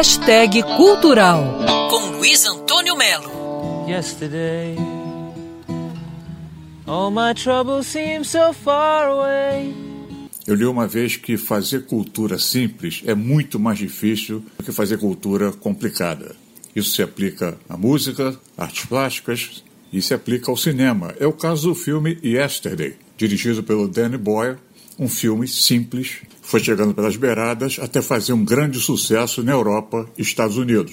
Hashtag Cultural com Luiz Antônio Melo. Yesterday, all my troubles seem so far away. Eu li uma vez que fazer cultura simples é muito mais difícil do que fazer cultura complicada. Isso se aplica à música, artes plásticas e se aplica ao cinema. É o caso do filme Yesterday, dirigido pelo Danny Boyle, um filme simples, foi chegando pelas beiradas até fazer um grande sucesso na Europa e Estados Unidos.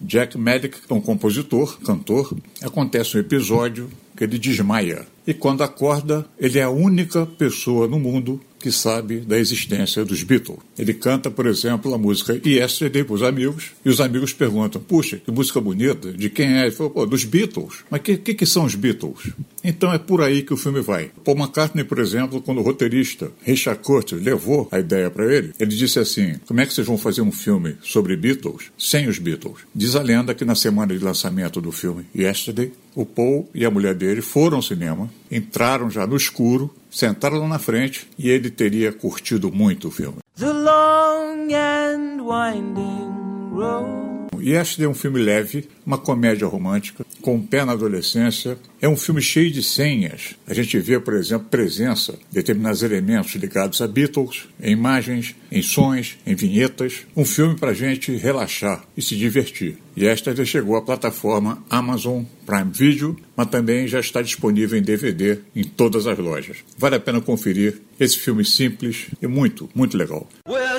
Jack Medic é um compositor, cantor. Acontece um episódio que ele desmaia. E quando acorda, ele é a única pessoa no mundo que sabe da existência dos Beatles. Ele canta, por exemplo, a música Yesterday para os amigos, e os amigos perguntam: Puxa, que música bonita, de quem é? Ele falou: Pô, dos Beatles. Mas o que, que, que, são os Beatles? Então é por aí que o filme vai. Paul McCartney, por exemplo, quando o roteirista Richard Curtis levou a ideia para ele, ele disse assim: Como é que vocês vão fazer um filme sobre Beatles sem os Beatles? Diz a lenda que na semana de lançamento do filme Yesterday, o Paul e a mulher dele foram ao cinema, entraram já no escuro, sentaram na frente e ele teria curtido muito o filme. The long and winding road. Este é um filme leve, uma comédia romântica, com um pé na adolescência. É um filme cheio de senhas. A gente vê, por exemplo, presença de determinados elementos ligados a Beatles, em imagens, em sons, em vinhetas. Um filme para a gente relaxar e se divertir. E esta chegou à plataforma Amazon Prime Video, mas também já está disponível em DVD em todas as lojas. Vale a pena conferir esse filme simples e muito, muito legal. Well,